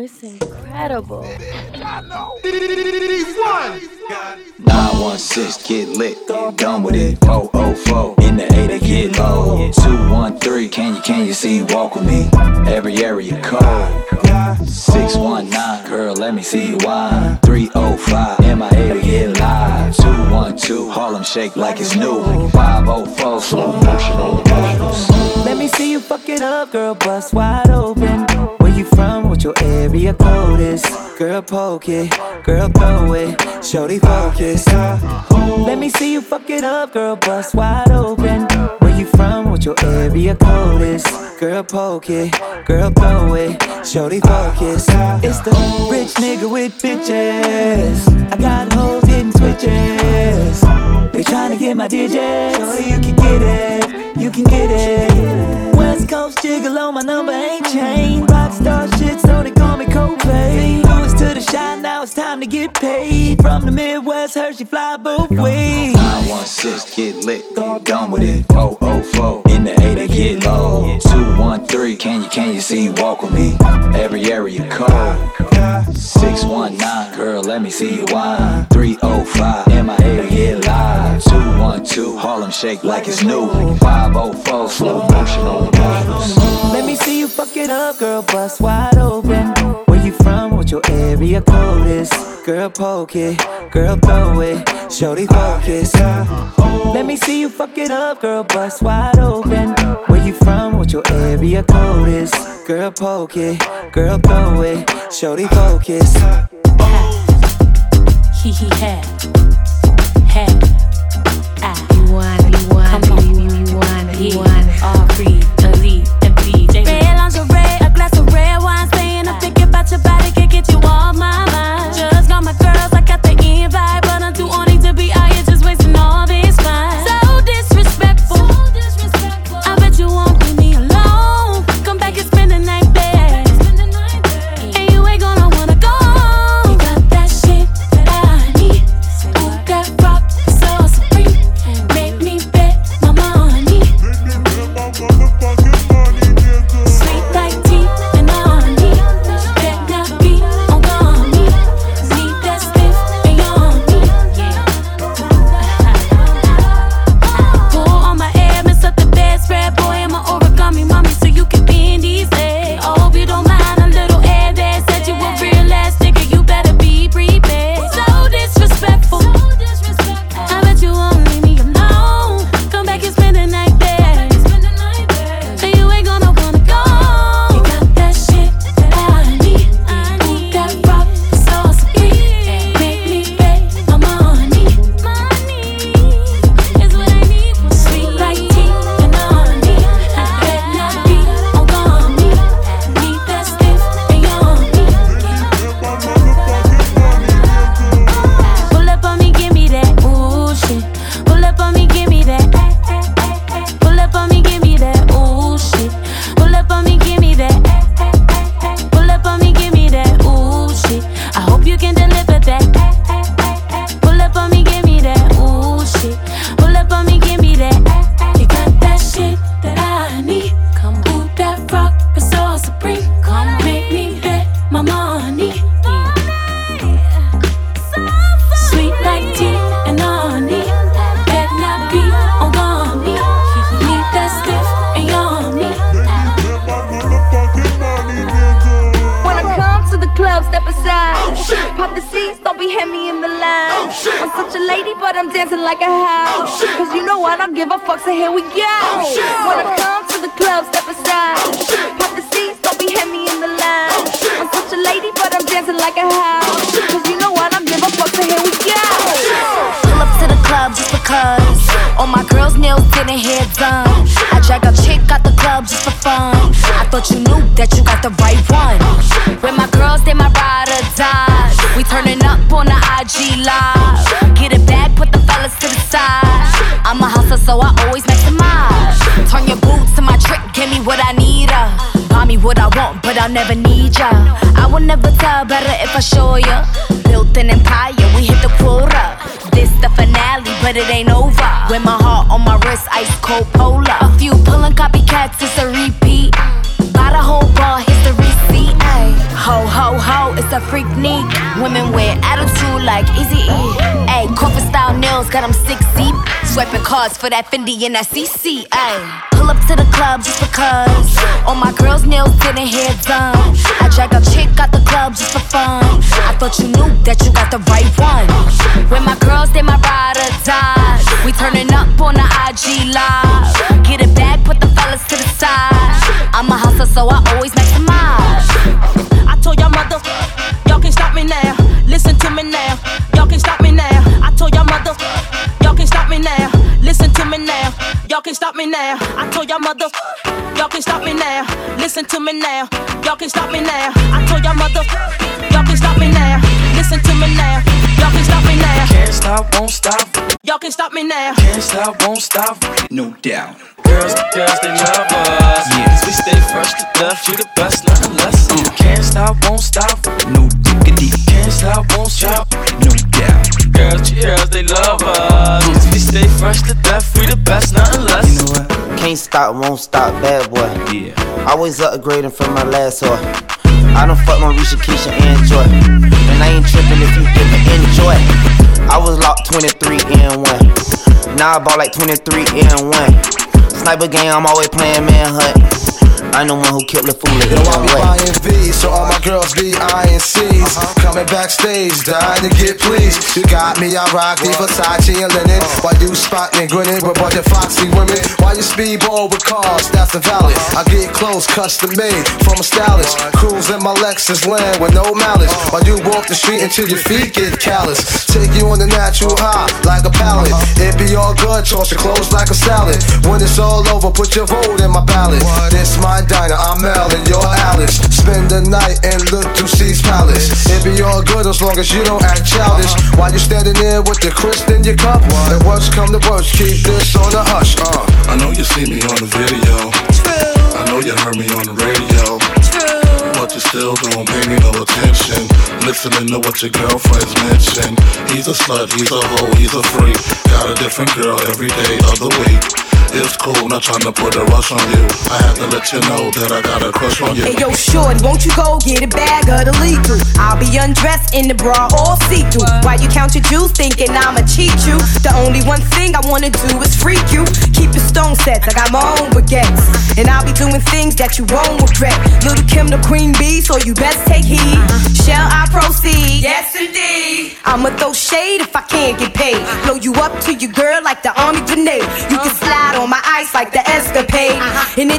it's incredible. 916, get lit, done with it. 004, in the 8 to get low. 213, can you, can you see, walk with me? Every area code. 619, girl, let me see you wine. 305, MIA to get live. 212, Harlem shake like it's new. 504, slow motion on the motions. Let me see you fuck it up, girl, bust wide open. Where you from? What your area code is? Girl, poke it, girl, throw it. Shorty, focus. Let me see you fuck it up, girl, bust wide open. Where you from? What your area code is? Girl, poke it, girl, throw it. Shorty, focus. It's the rich nigga with bitches. I got hoes hitting switches. They tryna get my digits. Shorty, you can get it, you can get it. West Coast gigolo, my number ain't changed. Rockstar shit, so they call me Coldplay. Louis to the shine, now it's time to get paid. From the Midwest, Hershey fly both ways. 916, get lit, done with it. 004, in the 8 to get low. 213, can you, can you see, walk with me? Every area code. 619, girl, let me see you wine. 305, MIA to get live. 212, Harlem shake like it's new. 504, slow motion on the motions. Let me see you fuck it up, girl, bust wide open. Where you from? What your area code is? Girl, poke it, girl, throw it. Shorty, focus. Let me see you fuck it up, girl, bust wide open. Where you from? What your area code is? Girl, poke it, girl, throw it. Shorty, focus. He he had. Had. I. You want you want it, you, want it, you want it. All free, elite, and BJ. Red lingerie, I'm such a lady, but I'm dancing like a house. Cause you know I don't give a fuck, so here we go. When I come to the club, step aside. Pop the seats, don't be heavy in the line. I'm such a lady, but I'm dancing like a house. Cause you know what I don't give a fuck, so here we go. Pull up to the club just because. All my girls' nails getting hair done. I drag a chick out the club just for fun. I thought you knew that you got the right one. But I'll never need ya. I will never tell better if I show ya. Built an empire, we hit the quota. This the finale, but it ain't over. With my heart on my wrist, ice cold polar. A few pulling copycats, it's a repeat. Buy the whole here's the receipt. Ay. Ho, ho, ho, it's a freak need. Women with attitude like Easy E. Ayy, corporate style nails got them six deep. Swiping cards for that Fendi and that CC. Up to the club just because. All my girls' nails getting hair done. I drag a chick out the club just for fun. I thought you knew that you got the right one. When my girls, they my ride or die. We turning up on the IG live. Get it back, put the fellas to the side. I'm a hustler, so I always maximize. I told y'all mother, y'all can stop me now. Can stop me now. I told y'all mother, y'all can stop me now. Listen to me now, y'all can stop me now. I told y'all mother, y'all can stop me now. Listen to me now, y'all can stop me now. Can't stop, won't stop. Y'all can stop me now. Can't stop, won't stop. No doubt. Girls, girls, they love us. Yeah. We stay fresh to death. You the best, nothing less. Can't stop, won't stop. No diggity. Can't stop, won't stop. No doubt. Girls, girls, they love us. We stay fresh to death. We the best, nothing less. You know what? Can't stop, won't stop, bad boy. Yeah. Always upgrading from my last whore. I don't fuck my Risha, Keisha, and Joy. And I ain't tripping if you didn't enjoy. I was locked 23 and 1. Now I bought like 23 and 1. Sniper game, I'm always playing manhunt. I know one who killed the fool at Yo, I be buying V's, so all my girls be eyeing C's. Uh-huh. Coming backstage, dying to get pleased. You got me, I rock the Versace and linen. While you spot me grinning with bunch of foxy women. Why you speedball with cars, that's the valid. I get clothes custom made from a stylist. Cruise in my Lexus land with no malice. Uh-huh. Why you walk the street until your feet get callous. Take you on the natural high like a pallet. Uh-huh. It be all good, toss your clothes like a salad. When it's all over, put your vote in my ballot. This my diner, I'm Mel and you're Alice. Spend the night and look to C's palace. It be all good as long as you don't act childish. While you standing there with the crisp in your cup. And worst come to worst, keep this on the hush. Uh. I know you see me on the video. I know you heard me on the radio. But you still don't pay me no attention. Listening to what your girlfriends mention. He's a slut, he's a hoe, he's a freak. Got a different girl every day of the week. It's cool, not trying to put a rush on you. I had to let you know that I got a crush on you. Hey yo, shorty, won't you go get a bag of the lethal? I'll be undressed in the bra all see through. While you count your jewels thinking I'ma cheat you. The only one thing I wanna do is freak you. Keep your stone sets, I got my own baguettes. And I'll be doing things that you won't regret. Lil' Kim the queen bee, so you best take heed. Shall I proceed? Yes, indeed. I'ma throw shade if I can't get paid. Blow you up till your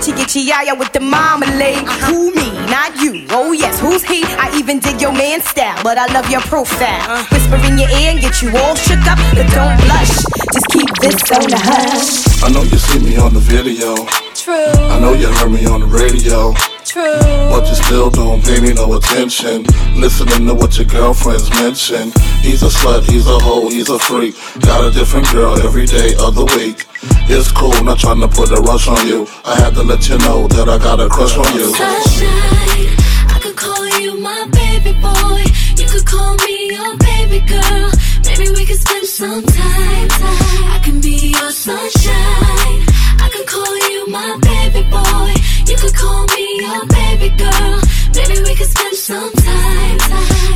itchy itchy yaya with the marmalade. Who me, not you. Oh yes, who's he? I even dig your man style, but I love your profile. Whisper in your ear and get you all shook up, but don't blush. Just keep this on the hush. I know you see me on the video. True, I know you heard me on the radio. True. But you still don't pay me no attention. Listening to what your girlfriends mention. He's a slut, he's a hoe, he's a freak. Got a different girl every day of the week. It's cool, not trying to put a rush on you. I had to let you know that I got a crush on you. Sunshine, I could call you my baby boy. You could call me your baby girl. Maybe we could spend some time. I can be your sunshine. I can call you my baby boy. You could call me your baby girl. Maybe we could spend some time.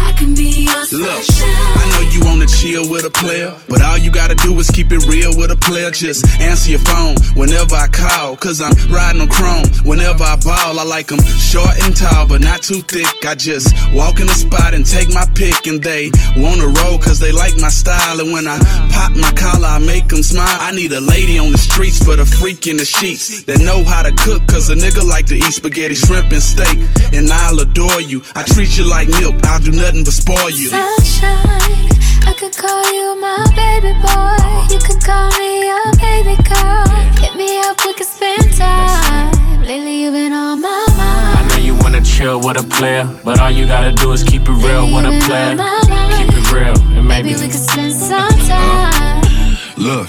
I can be your Look. I know you wanna chill with a player, but all you gotta do is keep it real with a player. Just answer your phone whenever I call, cause I'm riding on chrome. Whenever I ball, I like 'em short and tall, but not too thick. I just walk in the spot and take my pick, and they wanna roll cause they like my style. And when I pop my collar, I make 'em smile. I need a lady on the streets, for the freak in the sheets that know how to cook, cause a nigga like to eat spaghetti, shrimp, and steak. And I'll adore you. I treat you like milk, I'll do nothing but spoil you. Sunshine, I could call you my baby boy. You could call me your baby girl. Hit me up, we could spend time. Lately, you've been on my mind. I know you wanna chill with a player, but all you gotta do is keep it real with a player. Keep it real, and maybe. Maybe we could spend some time. Look,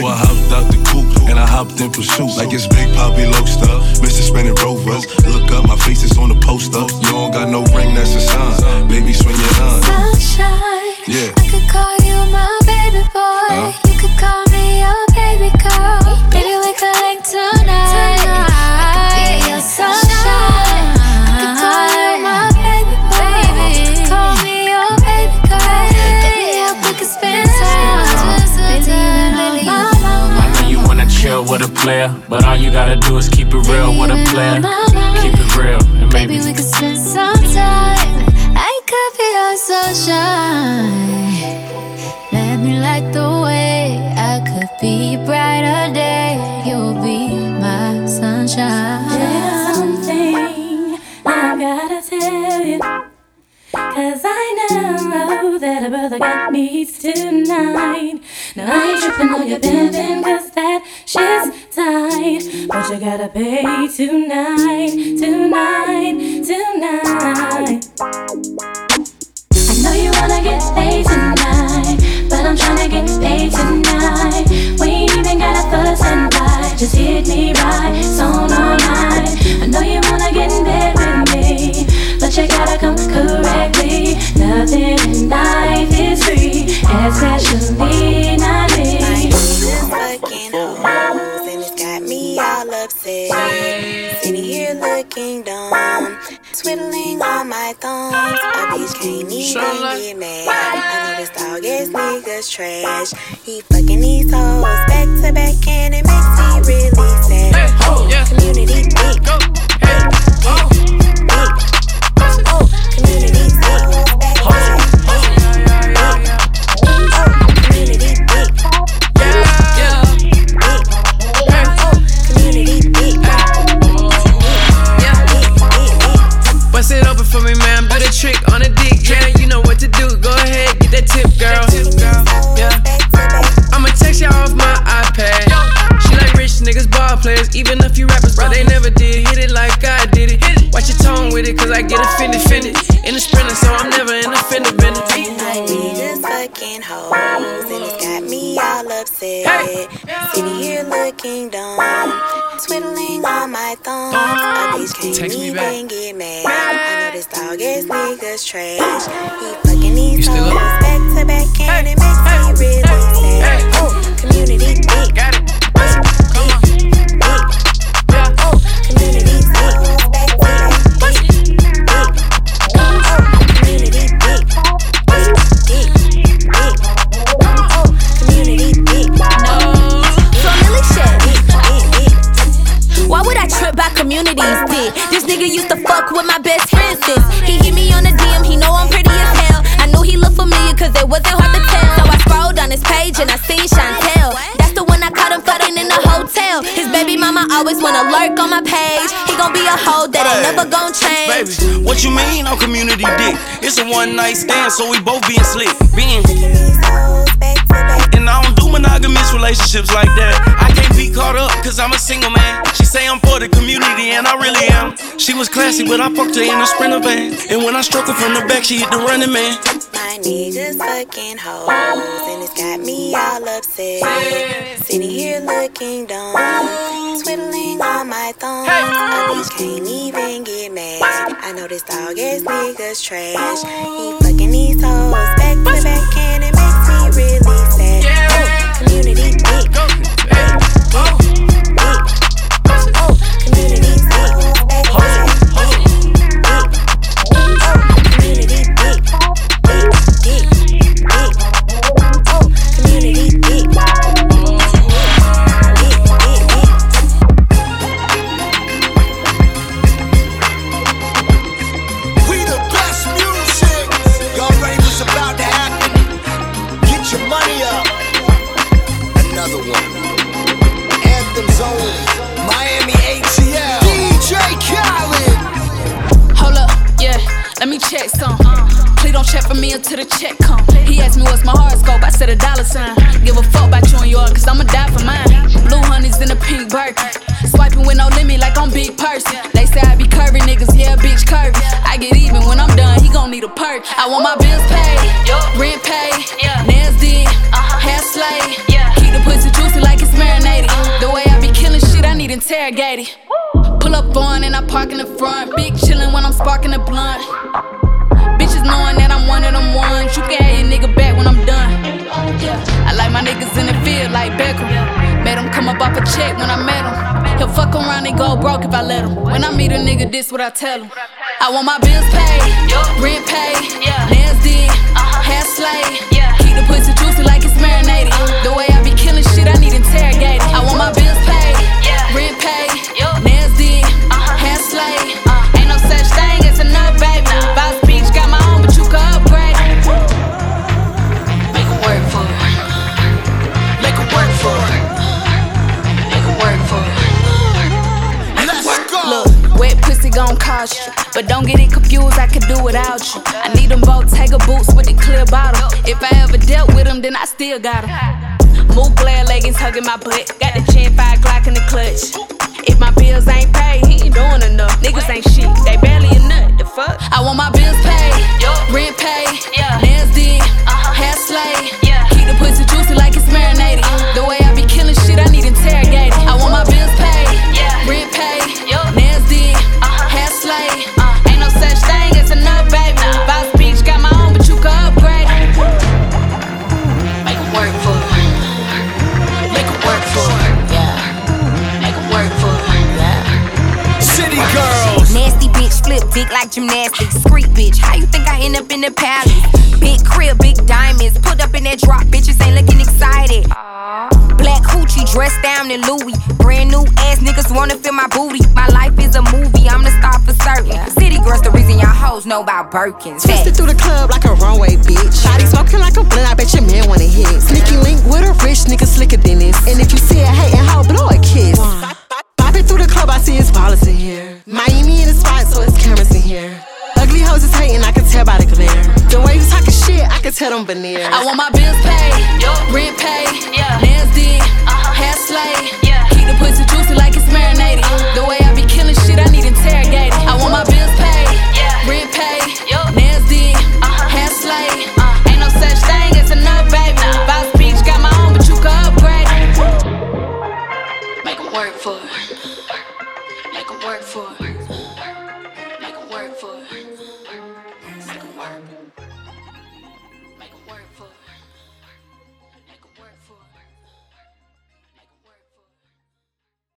So I hopped out the coupe and I hopped in pursuit. Like it's Big Poppy Lobster. Mr. Spinning Rovers. Look up, my face is on the poster. You don't got no ring, that's a sign. Baby, swing your line. Sunshine. Yeah. I could call you my baby boy. Huh? You could call me your baby girl. Baby, we could link tonight. Wanna with a player, but all you gotta do is keep it real with a player. Keep it real, and Maybe maybe we could spend some time. I could be your sunshine. Let me light the way. I could be brighter day. You'll be my sunshine. There's something I gotta tell you. Cause I know that a brother got needs tonight. Now I ain't tripping on your pimpin' cause that shit's tight. But you gotta pay tonight, tonight, tonight. On my thumbs. A bitch can't even get mad. I know this dog ass niggas trash. He fucking these hoes back to back, and it makes me really sad. Community dick. Oh, Even a few rappers, but they never did hit it like I did it. Watch your tone with it, cause I get offended, offended. In the sprinter, so I'm never in a fender bender. I need just fucking hoes, and it's got me all upset. Sitting here looking dumb, twiddling on my thumbs. A bitch can't Text me back. even get mad. I know this dog ass niggas trash. He He gon' be a hoe that ain't never gon' change. Baby, what you mean on community dick? It's a one night stand, so we both being slick. Being and I don't do monogamous relationships like that. I can't be caught up, cause I'm a single man. She say I'm for the community, and I really am. She was classy, but I fucked her in a sprinter van. And when I struck her from the back, she hit the running man. My niggas fucking hoes, and it's got me all upset. Sitting here looking dumb, twiddling on my thumbs. Bitch can't even get mad. I know this dog ass niggas trash. He fucking these hoes Anthems only. Miami ATL. DJ Khaled. Hold up, yeah, let me check some. Please don't check for me until the check come. He asked me what's my horoscope, I said a dollar sign. Give a fuck about you and yours, cause I'ma die for mine. Blue honey's in a pink Birkin. Swiping with no limit like I'm big person. They say I be curvy niggas, yeah, bitch curvy. I get even when I'm done, he gon' need a perk. I want my bills paid, rent paid, nails did, hair slayed. Keep the pussy Need. Pull up on and I park in the front. Big chillin' when I'm sparking the blunt. Bitches knowing that I'm one of them ones. You can have your nigga back when I'm done. I like my niggas in the field like Beckham. Made him come up off a check when I met him. He'll fuck around and go broke if I let him. When I meet a nigga, this what I tell him. I want my bills paid, rent paid, nails did, hair slayed. Keep the pussy juicy like it's marinated. The way I be killing shit, I need interrogated. I want my bills paid, rent paid, nails did, uh-huh. hair slayed. Uh-huh. Ain't no such thing as enough, baby. Boss bitch got my own, but you can upgrade. Make it work for it. Make it work for it. Make it work for it. Look, wet pussy gon' cost you. But don't get it confused, I could do without you. I need them Bottega boots with the clear bottom. If I ever dealt with them, then I still got them. Move glare leggings hugging my butt. Got the chin, five Glock in the clutch. If my bills ain't paid, he ain't doing enough. Niggas ain't shit, they barely a nut. The fuck? I want my bills paid, rent paid, nails niggas wanna feel my booty. My life is a movie, I'm the star for certain. City girls, the reason y'all hoes know about Birkins. Twisted through the club like a runway, bitch. Body smoking like a blunt, I bet your man wanna hit. Sneaky link with a rich nigga slicker than this. And if you see a hating hoe, blow a kiss. Bopping through the club, I see it's ballers in here. Miami in the spot, so it's cameras in here. Ugly hoes is hating, I can tell by the glare. The way you talking shit, I can tell them veneer. I want my bills paid, rent paid, nails